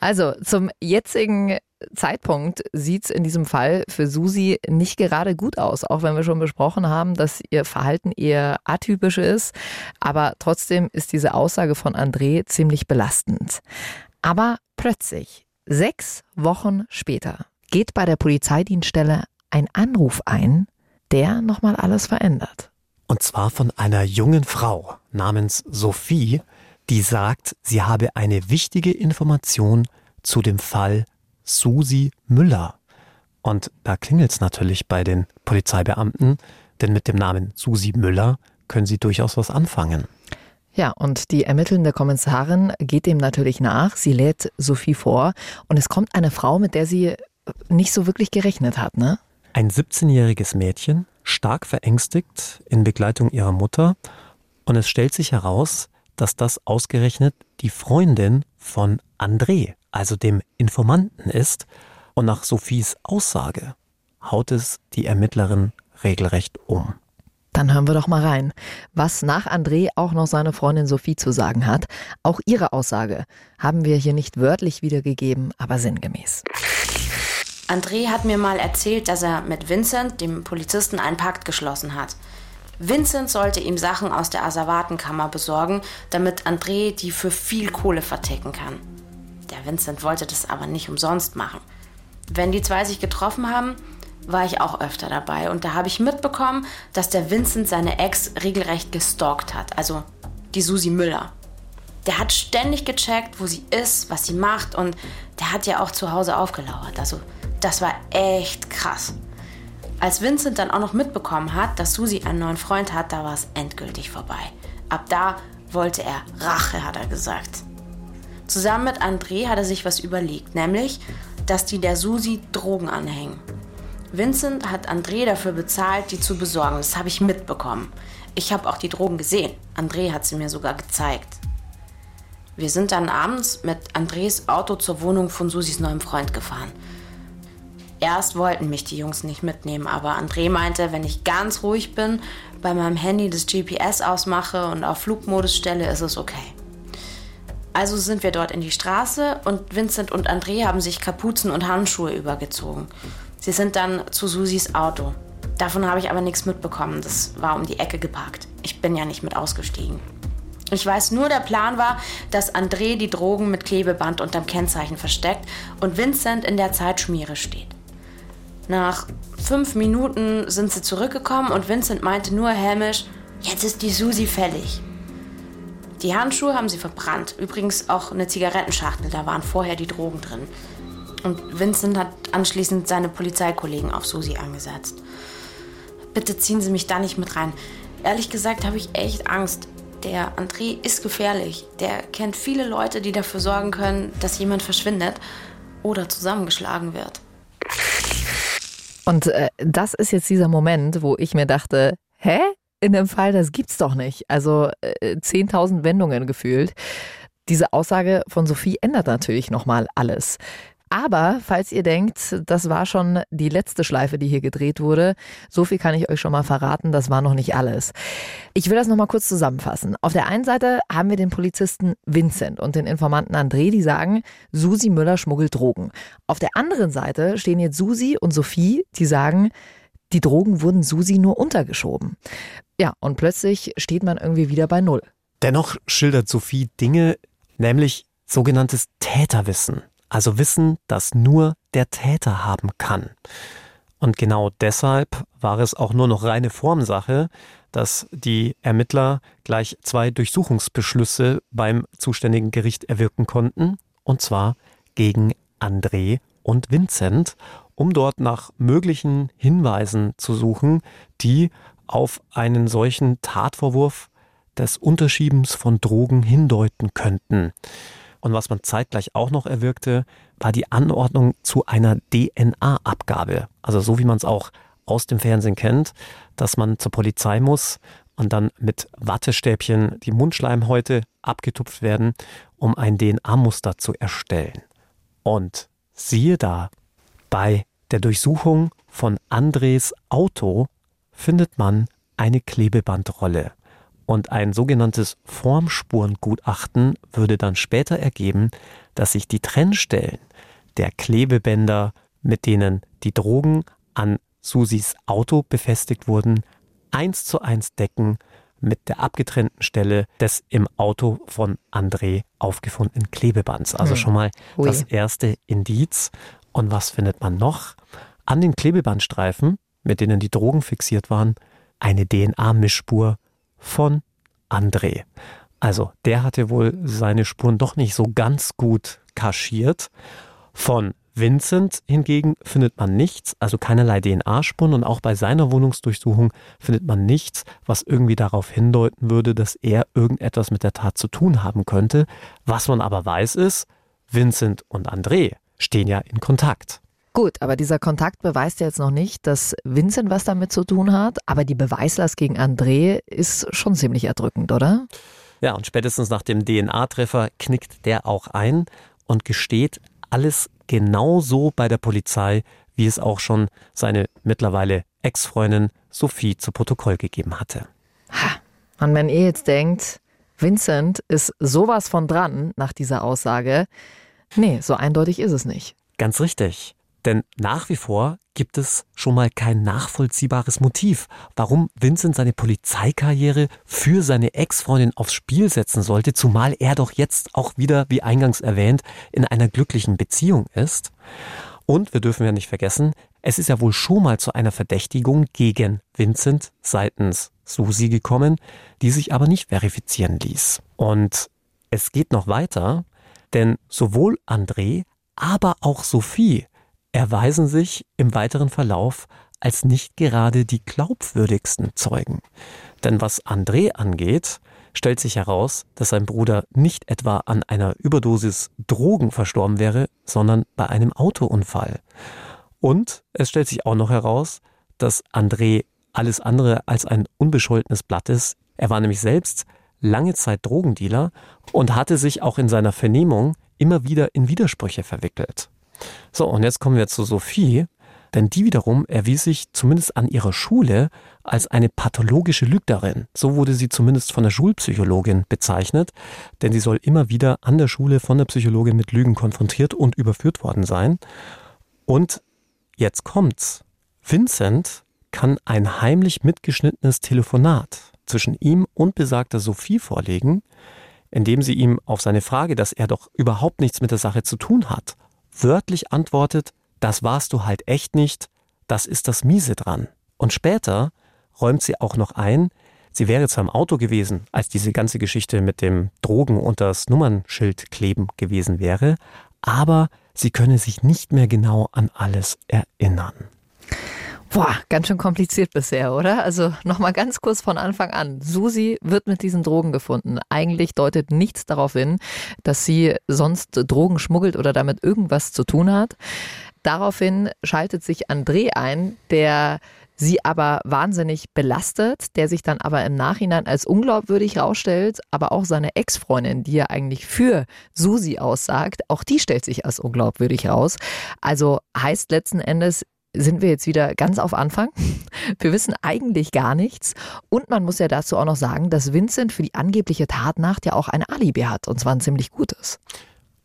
Also zum jetzigen Zeitpunkt sieht es in diesem Fall für Susi nicht gerade gut aus, auch wenn wir schon besprochen haben, dass ihr Verhalten eher atypisch ist. Aber trotzdem ist diese Aussage von André ziemlich belastend. Aber plötzlich, sechs Wochen später, geht bei der Polizeidienststelle ein Anruf ein, der nochmal alles verändert. Und zwar von einer jungen Frau namens Sophie, die sagt, sie habe eine wichtige Information zu dem Fall Susi Müller. Und da klingelt es natürlich bei den Polizeibeamten, denn mit dem Namen Susi Müller können sie durchaus was anfangen. Ja, und die ermittelnde Kommissarin geht dem natürlich nach. Sie lädt Sophie vor und es kommt eine Frau, mit der sie nicht so wirklich gerechnet hat, ne? Ein 17-jähriges Mädchen, stark verängstigt in Begleitung ihrer Mutter. Und es stellt sich heraus, dass das ausgerechnet die Freundin von André, also dem Informanten ist. Und nach Sophies Aussage haut es die Ermittlerin regelrecht um. Dann hören wir doch mal rein, was nach André auch noch seine Freundin Sophie zu sagen hat. Auch ihre Aussage haben wir hier nicht wörtlich wiedergegeben, aber sinngemäß. André hat mir mal erzählt, dass er mit Vincent, dem Polizisten, einen Pakt geschlossen hat. Vincent sollte ihm Sachen aus der Asservatenkammer besorgen, damit André die für viel Kohle verticken kann. Der Vincent wollte das aber nicht umsonst machen. Wenn die zwei sich getroffen haben, war ich auch öfter dabei und da habe ich mitbekommen, dass der Vincent seine Ex regelrecht gestalkt hat, also die Susi Müller. Der hat ständig gecheckt, wo sie ist, was sie macht und der hat ja auch zu Hause aufgelauert. Also das war echt krass. Als Vincent dann auch noch mitbekommen hat, dass Susi einen neuen Freund hat, da war es endgültig vorbei. Ab da wollte er Rache, hat er gesagt. Zusammen mit André hat er sich was überlegt, nämlich, dass die der Susi Drogen anhängen. Vincent hat André dafür bezahlt, die zu besorgen. Das habe ich mitbekommen. Ich habe auch die Drogen gesehen. André hat sie mir sogar gezeigt. Wir sind dann abends mit Andres Auto zur Wohnung von Susis neuem Freund gefahren. Erst wollten mich die Jungs nicht mitnehmen, aber André meinte, wenn ich ganz ruhig bin, bei meinem Handy das GPS ausmache und auf Flugmodus stelle, ist es okay. Also sind wir dort in die Straße und Vincent und André haben sich Kapuzen und Handschuhe übergezogen. Sie sind dann zu Susis Auto. Davon habe ich aber nichts mitbekommen. Das war um die Ecke geparkt. Ich bin ja nicht mit ausgestiegen. Ich weiß nur, der Plan war, dass André die Drogen mit Klebeband unterm Kennzeichen versteckt und Vincent in der Zeit Schmiere steht. Nach fünf Minuten sind sie zurückgekommen und Vincent meinte nur hämisch, jetzt ist die Susi fällig. Die Handschuhe haben sie verbrannt. Übrigens auch eine Zigarettenschachtel, da waren vorher die Drogen drin. Und Vincent hat anschließend seine Polizeikollegen auf Susi angesetzt. Bitte ziehen Sie mich da nicht mit rein. Ehrlich gesagt habe ich echt Angst. Der André ist gefährlich. Der kennt viele Leute, die dafür sorgen können, dass jemand verschwindet oder zusammengeschlagen wird. Und äh, das ist jetzt dieser Moment, wo ich mir dachte, hä? In dem Fall, das gibt's doch nicht. Also äh, 10.000 Wendungen gefühlt. Diese Aussage von Sophie ändert natürlich nochmal alles. Aber falls ihr denkt, das war schon die letzte Schleife, die hier gedreht wurde, so viel kann ich euch schon mal verraten, das war noch nicht alles. Ich will das nochmal kurz zusammenfassen. Auf der einen Seite haben wir den Polizisten Vincent und den Informanten André, die sagen, Susi Müller schmuggelt Drogen. Auf der anderen Seite stehen jetzt Susi und Sophie, die sagen, die Drogen wurden Susi nur untergeschoben. Ja, und plötzlich steht man irgendwie wieder bei Null. Dennoch schildert Sophie Dinge, nämlich sogenanntes Täterwissen. Also Wissen, das nur der Täter haben kann. Und genau deshalb war es auch nur noch reine Formsache, dass die Ermittler gleich zwei Durchsuchungsbeschlüsse beim zuständigen Gericht erwirken konnten, und zwar gegen André und Vincent, um dort nach möglichen Hinweisen zu suchen, die auf einen solchen Tatvorwurf des Unterschiebens von Drogen hindeuten könnten. Und was man zeitgleich auch noch erwirkte, war die Anordnung zu einer DNA-Abgabe. Also so wie man es auch aus dem Fernsehen kennt, dass man zur Polizei muss und dann mit Wattestäbchen die Mundschleimhäute abgetupft werden, um ein DNA-Muster zu erstellen. Und siehe da, bei der Durchsuchung von Andres Auto findet man eine Klebebandrolle. Und ein sogenanntes Formspurengutachten würde dann später ergeben, dass sich die Trennstellen der Klebebänder, mit denen die Drogen an Susis Auto befestigt wurden, eins zu eins decken mit der abgetrennten Stelle des im Auto von André aufgefundenen Klebebands. Also hm. schon mal Ui. das erste Indiz. Und was findet man noch? An den Klebebandstreifen, mit denen die Drogen fixiert waren, eine DNA-Mischspur von André. Also der hatte wohl seine Spuren doch nicht so ganz gut kaschiert. Von Vincent hingegen findet man nichts, also keinerlei DNA-Spuren und auch bei seiner Wohnungsdurchsuchung findet man nichts, was irgendwie darauf hindeuten würde, dass er irgendetwas mit der Tat zu tun haben könnte. Was man aber weiß ist, Vincent und André stehen ja in Kontakt. Gut, aber dieser Kontakt beweist ja jetzt noch nicht, dass Vincent was damit zu tun hat. Aber die Beweislast gegen André ist schon ziemlich erdrückend, oder? Ja, und spätestens nach dem DNA-Treffer knickt der auch ein und gesteht alles genauso bei der Polizei, wie es auch schon seine mittlerweile Ex-Freundin Sophie zu Protokoll gegeben hatte. Ha. Und wenn ihr jetzt denkt, Vincent ist sowas von dran nach dieser Aussage, nee, so eindeutig ist es nicht. Ganz richtig. Denn nach wie vor gibt es schon mal kein nachvollziehbares Motiv, warum Vincent seine Polizeikarriere für seine Ex-Freundin aufs Spiel setzen sollte, zumal er doch jetzt auch wieder, wie eingangs erwähnt, in einer glücklichen Beziehung ist. Und wir dürfen ja nicht vergessen, es ist ja wohl schon mal zu einer Verdächtigung gegen Vincent seitens Susi gekommen, die sich aber nicht verifizieren ließ. Und es geht noch weiter, denn sowohl André, aber auch Sophie erweisen sich im weiteren Verlauf als nicht gerade die glaubwürdigsten Zeugen. Denn was André angeht, stellt sich heraus, dass sein Bruder nicht etwa an einer Überdosis Drogen verstorben wäre, sondern bei einem Autounfall. Und es stellt sich auch noch heraus, dass André alles andere als ein unbescholtenes Blatt ist. Er war nämlich selbst lange Zeit Drogendealer und hatte sich auch in seiner Vernehmung immer wieder in Widersprüche verwickelt. So, und jetzt kommen wir zu Sophie, denn die wiederum erwies sich zumindest an ihrer Schule als eine pathologische Lügnerin. So wurde sie zumindest von der Schulpsychologin bezeichnet, denn sie soll immer wieder an der Schule von der Psychologin mit Lügen konfrontiert und überführt worden sein. Und jetzt kommt's. Vincent kann ein heimlich mitgeschnittenes Telefonat zwischen ihm und besagter Sophie vorlegen, indem sie ihm auf seine Frage, dass er doch überhaupt nichts mit der Sache zu tun hat, wörtlich antwortet, das warst du halt echt nicht, das ist das Miese dran. Und später räumt sie auch noch ein, sie wäre zwar im Auto gewesen, als diese ganze Geschichte mit dem Drogen unter das Nummernschild kleben gewesen wäre, aber sie könne sich nicht mehr genau an alles erinnern. Boah, ganz schön kompliziert bisher, oder? Also nochmal ganz kurz von Anfang an. Susi wird mit diesen Drogen gefunden. Eigentlich deutet nichts darauf hin, dass sie sonst Drogen schmuggelt oder damit irgendwas zu tun hat. Daraufhin schaltet sich André ein, der sie aber wahnsinnig belastet, der sich dann aber im Nachhinein als unglaubwürdig rausstellt, aber auch seine Ex-Freundin, die ja eigentlich für Susi aussagt, auch die stellt sich als unglaubwürdig raus. Also heißt letzten Endes, sind wir jetzt wieder ganz auf Anfang. Wir wissen eigentlich gar nichts. Und man muss ja dazu auch noch sagen, dass Vincent für die angebliche Tatnacht ja auch ein Alibi hat, und zwar ein ziemlich gutes.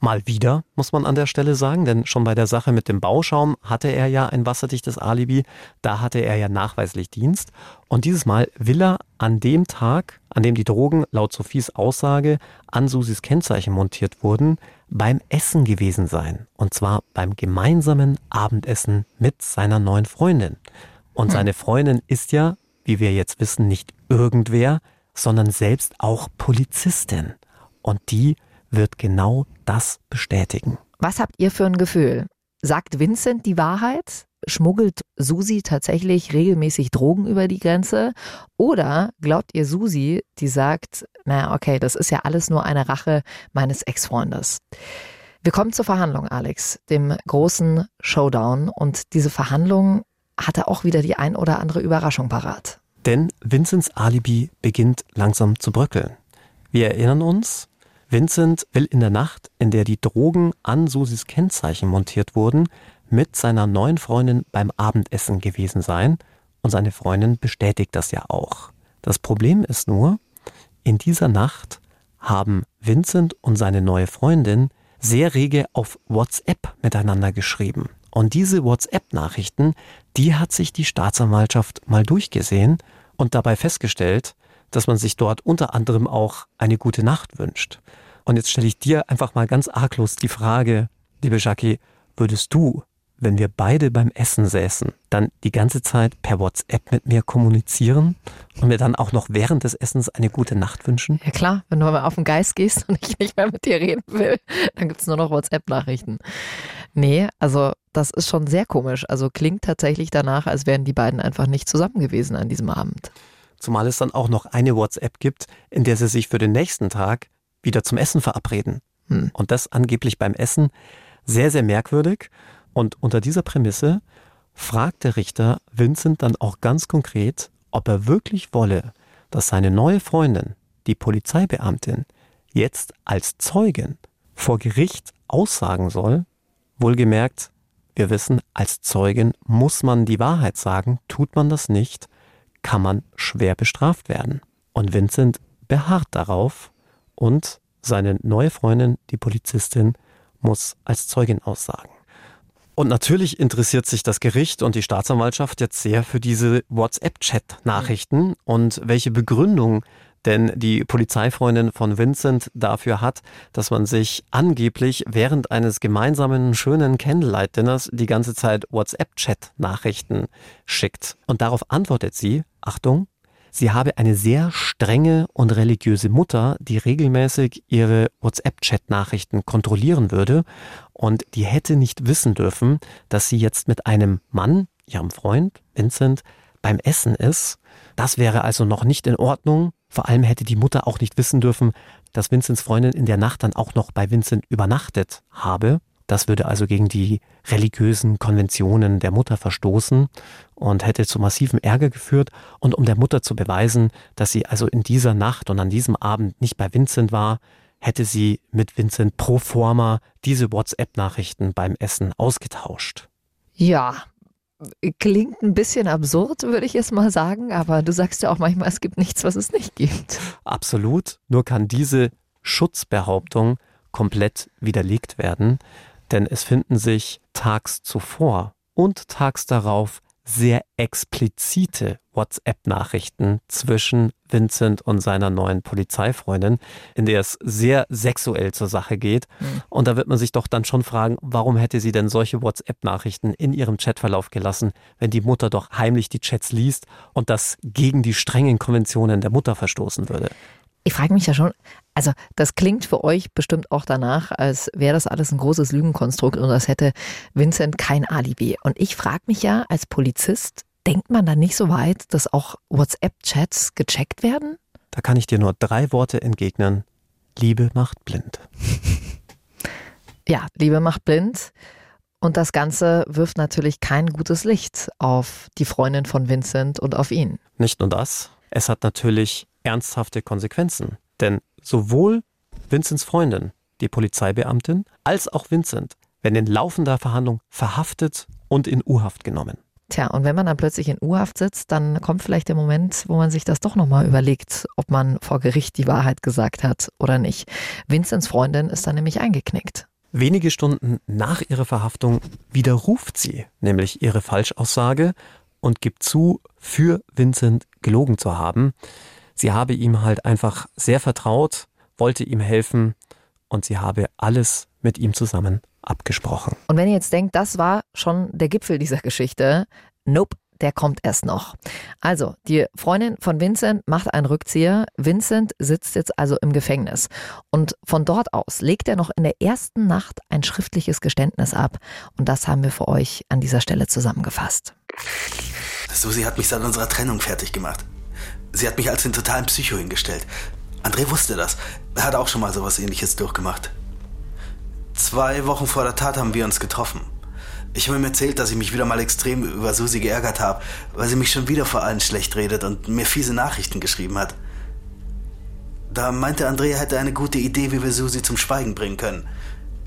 Mal wieder, muss man an der Stelle sagen, denn schon bei der Sache mit dem Bauschaum hatte er ja ein wasserdichtes Alibi, da hatte er ja nachweislich Dienst. Und dieses Mal will er an dem Tag, an dem die Drogen laut Sophies Aussage an Susis Kennzeichen montiert wurden, beim Essen gewesen sein. Und zwar beim gemeinsamen Abendessen mit seiner neuen Freundin. Und hm. seine Freundin ist ja, wie wir jetzt wissen, nicht irgendwer, sondern selbst auch Polizistin. Und die wird genau das bestätigen. Was habt ihr für ein Gefühl? Sagt Vincent die Wahrheit? Schmuggelt Susi tatsächlich regelmäßig Drogen über die Grenze? Oder glaubt ihr Susi, die sagt, naja, okay, das ist ja alles nur eine Rache meines Ex-Freundes? Wir kommen zur Verhandlung, Alex, dem großen Showdown. Und diese Verhandlung hatte auch wieder die ein oder andere Überraschung parat. Denn Vincents Alibi beginnt langsam zu bröckeln. Wir erinnern uns, Vincent will in der Nacht, in der die Drogen an Susis Kennzeichen montiert wurden, mit seiner neuen Freundin beim Abendessen gewesen sein und seine Freundin bestätigt das ja auch. Das Problem ist nur, in dieser Nacht haben Vincent und seine neue Freundin sehr rege auf WhatsApp miteinander geschrieben. Und diese WhatsApp-Nachrichten, die hat sich die Staatsanwaltschaft mal durchgesehen und dabei festgestellt, dass man sich dort unter anderem auch eine gute Nacht wünscht. Und jetzt stelle ich dir einfach mal ganz arglos die Frage, liebe Jackie, würdest du, wenn wir beide beim Essen säßen, dann die ganze Zeit per WhatsApp mit mir kommunizieren und mir dann auch noch während des Essens eine gute Nacht wünschen? Ja klar, wenn du mal auf den Geist gehst und ich nicht mehr mit dir reden will, dann gibt es nur noch WhatsApp-Nachrichten. Nee, also das ist schon sehr komisch. Also klingt tatsächlich danach, als wären die beiden einfach nicht zusammen gewesen an diesem Abend. Zumal es dann auch noch eine WhatsApp gibt, in der sie sich für den nächsten Tag wieder zum Essen verabreden. Hm. Und das angeblich beim Essen. Sehr, sehr merkwürdig. Und unter dieser Prämisse fragt der Richter Vincent dann auch ganz konkret, ob er wirklich wolle, dass seine neue Freundin, die Polizeibeamtin, jetzt als Zeugin vor Gericht aussagen soll. Wohlgemerkt, wir wissen, als Zeugin muss man die Wahrheit sagen, tut man das nicht, kann man schwer bestraft werden. Und Vincent beharrt darauf und seine neue Freundin, die Polizistin, muss als Zeugin aussagen. Und natürlich interessiert sich das Gericht und die Staatsanwaltschaft jetzt sehr für diese WhatsApp-Chat-Nachrichten und welche Begründung denn die Polizeifreundin von Vincent dafür hat, dass man sich angeblich während eines gemeinsamen schönen Candlelight-Dinners die ganze Zeit WhatsApp-Chat-Nachrichten schickt. Und darauf antwortet sie, Achtung, sie habe eine sehr strenge und religiöse Mutter, die regelmäßig ihre WhatsApp-Chat-Nachrichten kontrollieren würde und die hätte nicht wissen dürfen, dass sie jetzt mit einem Mann, ihrem Freund Vincent, beim Essen ist. Das wäre also noch nicht in Ordnung. Vor allem hätte die Mutter auch nicht wissen dürfen, dass Vincents Freundin in der Nacht dann auch noch bei Vincent übernachtet habe. Das würde also gegen die religiösen Konventionen der Mutter verstoßen und hätte zu massivem Ärger geführt. Und um der Mutter zu beweisen, dass sie also in dieser Nacht und an diesem Abend nicht bei Vincent war, hätte sie mit Vincent pro forma diese WhatsApp-Nachrichten beim Essen ausgetauscht. Ja, klingt ein bisschen absurd, würde ich jetzt mal sagen, aber du sagst ja auch manchmal, es gibt nichts, was es nicht gibt. Absolut, nur kann diese Schutzbehauptung komplett widerlegt werden, denn es finden sich tags zuvor und tags darauf sehr explizite WhatsApp-Nachrichten zwischen Vincent und seiner neuen Polizeifreundin, in der es sehr sexuell zur Sache geht. Mhm. Und da wird man sich doch dann schon fragen, warum hätte sie denn solche WhatsApp-Nachrichten in ihrem Chatverlauf gelassen, wenn die Mutter doch heimlich die Chats liest und das gegen die strengen Konventionen der Mutter verstoßen würde. Ich frage mich ja schon, also das klingt für euch bestimmt auch danach, als wäre das alles ein großes Lügenkonstrukt und als hätte Vincent kein Alibi. Und ich frage mich ja als Polizist, denkt man da nicht so weit, dass auch WhatsApp-Chats gecheckt werden? Da kann ich dir nur drei Worte entgegnen. Liebe macht blind. ja, Liebe macht blind. Und das Ganze wirft natürlich kein gutes Licht auf die Freundin von Vincent und auf ihn. Nicht nur das, es hat natürlich ernsthafte Konsequenzen. Denn sowohl Vincents Freundin, die Polizeibeamtin, als auch Vincent werden in laufender Verhandlung verhaftet und in U-Haft genommen. Tja, und wenn man dann plötzlich in U-Haft sitzt, dann kommt vielleicht der Moment, wo man sich das doch nochmal überlegt, ob man vor Gericht die Wahrheit gesagt hat oder nicht. Vincents Freundin ist dann nämlich eingeknickt. Wenige Stunden nach ihrer Verhaftung widerruft sie nämlich ihre Falschaussage und gibt zu, für Vincent gelogen zu haben. Sie habe ihm halt einfach sehr vertraut, wollte ihm helfen und sie habe alles mit ihm zusammen abgesprochen. Und wenn ihr jetzt denkt, das war schon der Gipfel dieser Geschichte, nope, der kommt erst noch. Also, die Freundin von Vincent macht einen Rückzieher. Vincent sitzt jetzt also im Gefängnis. Und von dort aus legt er noch in der ersten Nacht ein schriftliches Geständnis ab. Und das haben wir für euch an dieser Stelle zusammengefasst. Susi hat mich seit unserer Trennung fertig gemacht. Sie hat mich als den totalen Psycho hingestellt. André wusste das. Er hat auch schon mal sowas ähnliches durchgemacht. Zwei Wochen vor der Tat haben wir uns getroffen. Ich habe ihm erzählt, dass ich mich wieder mal extrem über Susi geärgert habe, weil sie mich schon wieder vor allen schlecht redet und mir fiese Nachrichten geschrieben hat. Da meinte Andrea hätte eine gute Idee, wie wir Susi zum Schweigen bringen können.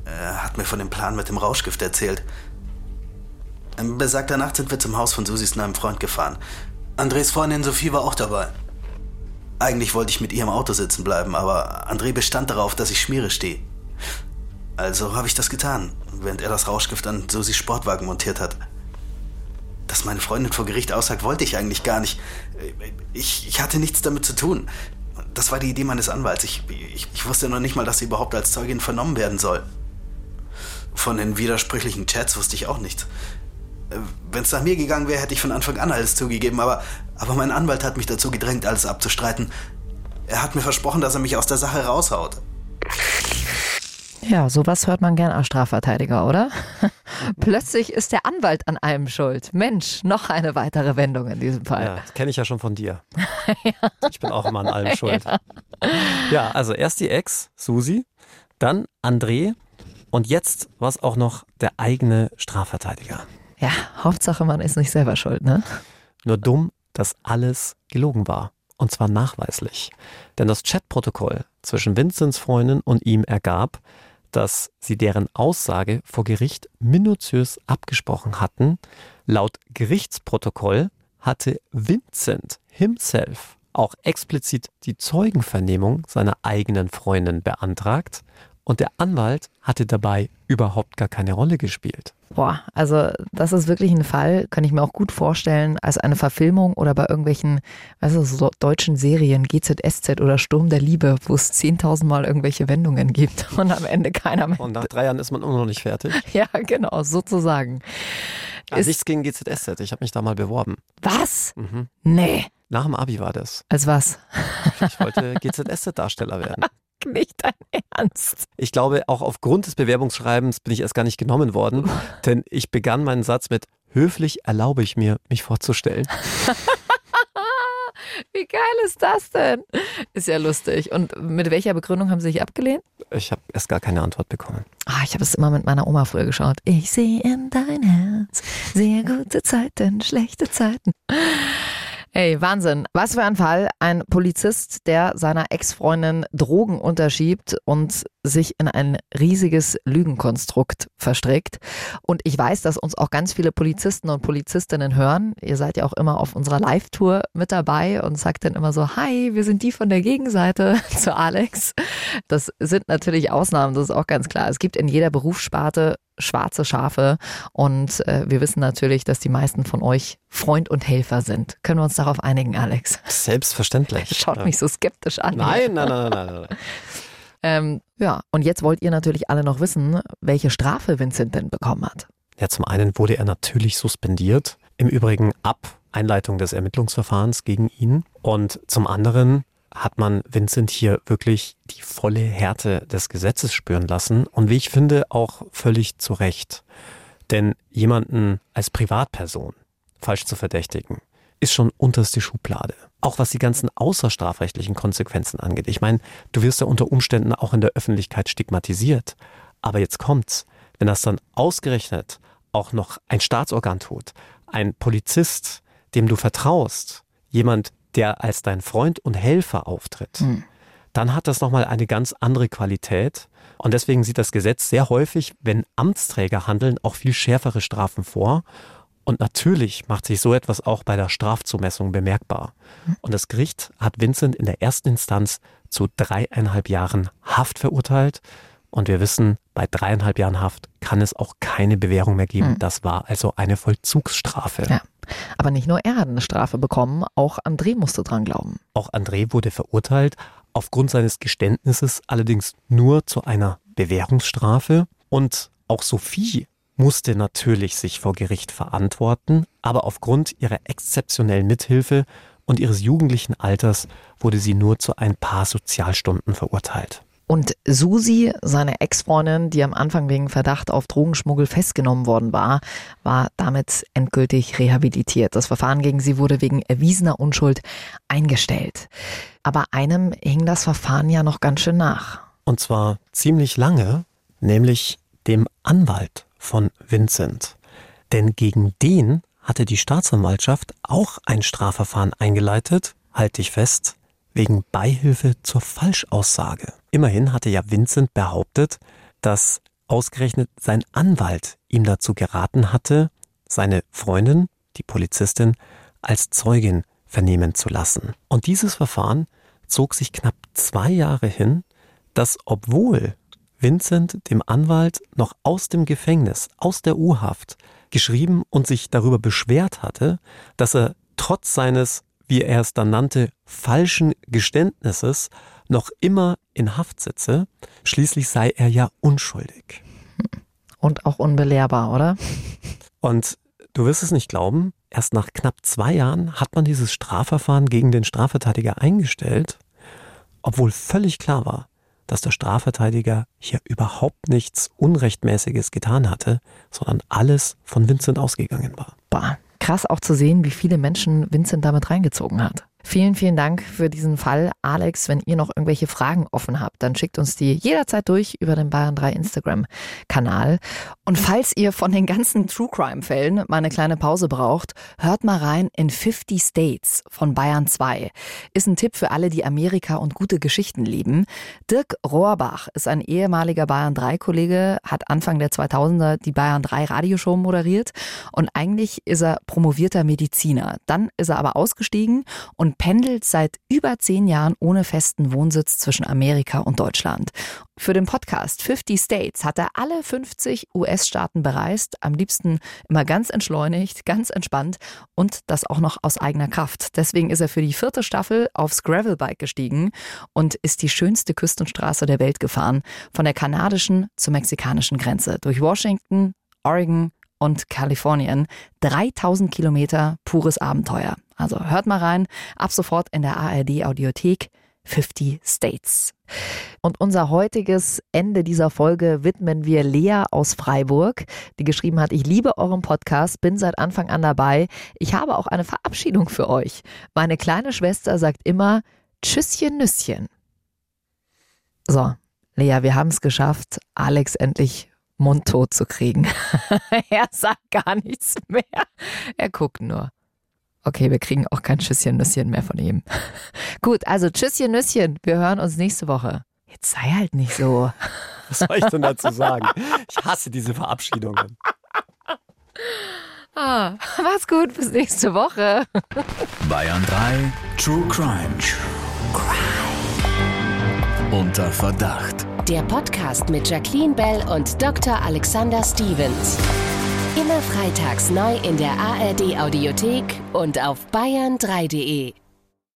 Er hat mir von dem Plan mit dem Rauschgift erzählt. In besagter Nacht sind wir zum Haus von Susis neuem Freund gefahren. Andres Freundin Sophie war auch dabei. Eigentlich wollte ich mit ihr im Auto sitzen bleiben, aber André bestand darauf, dass ich Schmiere stehe. Also habe ich das getan, während er das Rauschgift an Susis Sportwagen montiert hat. Dass meine Freundin vor Gericht aussagt, wollte ich eigentlich gar nicht. Ich, ich hatte nichts damit zu tun. Das war die Idee meines Anwalts. Ich, ich, ich wusste noch nicht mal, dass sie überhaupt als Zeugin vernommen werden soll. Von den widersprüchlichen Chats wusste ich auch nichts. Wenn es nach mir gegangen wäre, hätte ich von Anfang an alles zugegeben, aber, aber mein Anwalt hat mich dazu gedrängt, alles abzustreiten. Er hat mir versprochen, dass er mich aus der Sache raushaut. Ja, sowas hört man gern als Strafverteidiger, oder? Plötzlich ist der Anwalt an allem schuld. Mensch, noch eine weitere Wendung in diesem Fall. Ja, das kenne ich ja schon von dir. ja. Ich bin auch immer an allem schuld. Ja. ja, also erst die Ex, Susi, dann André, Und jetzt war es auch noch der eigene Strafverteidiger. Ja, Hauptsache, man ist nicht selber schuld, ne? Nur dumm, dass alles gelogen war. Und zwar nachweislich. Denn das Chatprotokoll zwischen Vincents Freundin und ihm ergab, dass sie deren Aussage vor Gericht minutiös abgesprochen hatten. Laut Gerichtsprotokoll hatte Vincent himself auch explizit die Zeugenvernehmung seiner eigenen Freundin beantragt und der Anwalt hatte dabei überhaupt gar keine Rolle gespielt. Boah, also das ist wirklich ein Fall, kann ich mir auch gut vorstellen, als eine Verfilmung oder bei irgendwelchen, weißt du, so deutschen Serien, GZSZ oder Sturm der Liebe, wo es 10.000 Mal irgendwelche Wendungen gibt und am Ende keiner mehr. Und nach drei Jahren ist man immer noch nicht fertig. Ja, genau, sozusagen. Ja, ist, nichts gegen GZSZ, ich habe mich da mal beworben. Was? Mhm. Nee. Nach dem Abi war das. Als was? Ich wollte GZSZ-Darsteller werden. Nicht dein Ernst. Ich glaube, auch aufgrund des Bewerbungsschreibens bin ich erst gar nicht genommen worden, denn ich begann meinen Satz mit höflich erlaube ich mir, mich vorzustellen. Wie geil ist das denn? Ist ja lustig. Und mit welcher Begründung haben Sie sich abgelehnt? Ich habe erst gar keine Antwort bekommen. Ah, ich habe es immer mit meiner Oma früher geschaut. Ich sehe in dein Herz sehr gute Zeiten, schlechte Zeiten. Ey, Wahnsinn. Was für ein Fall. Ein Polizist, der seiner Ex-Freundin Drogen unterschiebt und sich in ein riesiges Lügenkonstrukt verstrickt. Und ich weiß, dass uns auch ganz viele Polizisten und Polizistinnen hören. Ihr seid ja auch immer auf unserer Live-Tour mit dabei und sagt dann immer so, hi, wir sind die von der Gegenseite zu Alex. Das sind natürlich Ausnahmen, das ist auch ganz klar. Es gibt in jeder Berufssparte schwarze Schafe. Und äh, wir wissen natürlich, dass die meisten von euch Freund und Helfer sind. Können wir uns darauf einigen, Alex? Selbstverständlich. Schaut mich so skeptisch an. Nein, nein, nein, nein, nein. ähm, ja, und jetzt wollt ihr natürlich alle noch wissen, welche Strafe Vincent denn bekommen hat. Ja, zum einen wurde er natürlich suspendiert. Im Übrigen ab Einleitung des Ermittlungsverfahrens gegen ihn. Und zum anderen hat man Vincent hier wirklich die volle Härte des Gesetzes spüren lassen und wie ich finde auch völlig zu Recht. Denn jemanden als Privatperson falsch zu verdächtigen, ist schon unterste Schublade. Auch was die ganzen außerstrafrechtlichen Konsequenzen angeht. Ich meine, du wirst ja unter Umständen auch in der Öffentlichkeit stigmatisiert. Aber jetzt kommt's, wenn das dann ausgerechnet auch noch ein Staatsorgan tut, ein Polizist, dem du vertraust, jemand, der als dein Freund und Helfer auftritt, hm. dann hat das nochmal eine ganz andere Qualität. Und deswegen sieht das Gesetz sehr häufig, wenn Amtsträger handeln, auch viel schärfere Strafen vor. Und natürlich macht sich so etwas auch bei der Strafzumessung bemerkbar. Hm. Und das Gericht hat Vincent in der ersten Instanz zu dreieinhalb Jahren Haft verurteilt. Und wir wissen, bei dreieinhalb Jahren Haft kann es auch keine Bewährung mehr geben. Hm. Das war also eine Vollzugsstrafe. Ja. Aber nicht nur er hat eine Strafe bekommen, auch André musste dran glauben. Auch André wurde verurteilt, aufgrund seines Geständnisses allerdings nur zu einer Bewährungsstrafe. Und auch Sophie musste natürlich sich vor Gericht verantworten, aber aufgrund ihrer exzeptionellen Mithilfe und ihres jugendlichen Alters wurde sie nur zu ein paar Sozialstunden verurteilt. Und Susi, seine Ex-Freundin, die am Anfang wegen Verdacht auf Drogenschmuggel festgenommen worden war, war damit endgültig rehabilitiert. Das Verfahren gegen sie wurde wegen erwiesener Unschuld eingestellt. Aber einem hing das Verfahren ja noch ganz schön nach. Und zwar ziemlich lange, nämlich dem Anwalt von Vincent. Denn gegen den hatte die Staatsanwaltschaft auch ein Strafverfahren eingeleitet, halt dich fest, wegen Beihilfe zur Falschaussage. Immerhin hatte ja Vincent behauptet, dass ausgerechnet sein Anwalt ihm dazu geraten hatte, seine Freundin, die Polizistin, als Zeugin vernehmen zu lassen. Und dieses Verfahren zog sich knapp zwei Jahre hin, dass obwohl Vincent dem Anwalt noch aus dem Gefängnis, aus der U-Haft, geschrieben und sich darüber beschwert hatte, dass er trotz seines wie er es dann nannte, falschen Geständnisses noch immer in Haft sitze. Schließlich sei er ja unschuldig. Und auch unbelehrbar, oder? Und du wirst es nicht glauben, erst nach knapp zwei Jahren hat man dieses Strafverfahren gegen den Strafverteidiger eingestellt, obwohl völlig klar war, dass der Strafverteidiger hier überhaupt nichts Unrechtmäßiges getan hatte, sondern alles von Vincent ausgegangen war. Bah krass auch zu sehen, wie viele Menschen Vincent damit reingezogen hat. Vielen, vielen Dank für diesen Fall. Alex, wenn ihr noch irgendwelche Fragen offen habt, dann schickt uns die jederzeit durch über den Bayern 3 Instagram-Kanal. Und falls ihr von den ganzen True Crime-Fällen mal eine kleine Pause braucht, hört mal rein in 50 States von Bayern 2. Ist ein Tipp für alle, die Amerika und gute Geschichten lieben. Dirk Rohrbach ist ein ehemaliger Bayern 3-Kollege, hat Anfang der 2000er die Bayern 3 Radioshow moderiert und eigentlich ist er promovierter Mediziner. Dann ist er aber ausgestiegen und pendelt seit über zehn Jahren ohne festen Wohnsitz zwischen Amerika und Deutschland. Für den Podcast 50 States hat er alle 50 US-Staaten bereist, am liebsten immer ganz entschleunigt, ganz entspannt und das auch noch aus eigener Kraft. Deswegen ist er für die vierte Staffel aufs Gravelbike gestiegen und ist die schönste Küstenstraße der Welt gefahren, von der kanadischen zur mexikanischen Grenze, durch Washington, Oregon, und Kalifornien. 3000 Kilometer pures Abenteuer. Also hört mal rein, ab sofort in der ARD Audiothek 50 States. Und unser heutiges Ende dieser Folge widmen wir Lea aus Freiburg, die geschrieben hat, ich liebe euren Podcast, bin seit Anfang an dabei. Ich habe auch eine Verabschiedung für euch. Meine kleine Schwester sagt immer Tschüsschen, Nüsschen. So, Lea, wir haben es geschafft, Alex endlich mundtot zu kriegen. er sagt gar nichts mehr. Er guckt nur. Okay, wir kriegen auch kein Tschüsschen Nüsschen mehr von ihm. Gut, also Tschüsschen Nüsschen. Wir hören uns nächste Woche. Jetzt sei halt nicht so. Was soll ich denn dazu sagen? Ich hasse diese Verabschiedungen. Ah, mach's gut, bis nächste Woche. Bayern 3 True Crime. True Crime. Unter Verdacht. Der Podcast mit Jacqueline Bell und Dr. Alexander Stevens. Immer freitags neu in der ARD Audiothek und auf bayern3.de.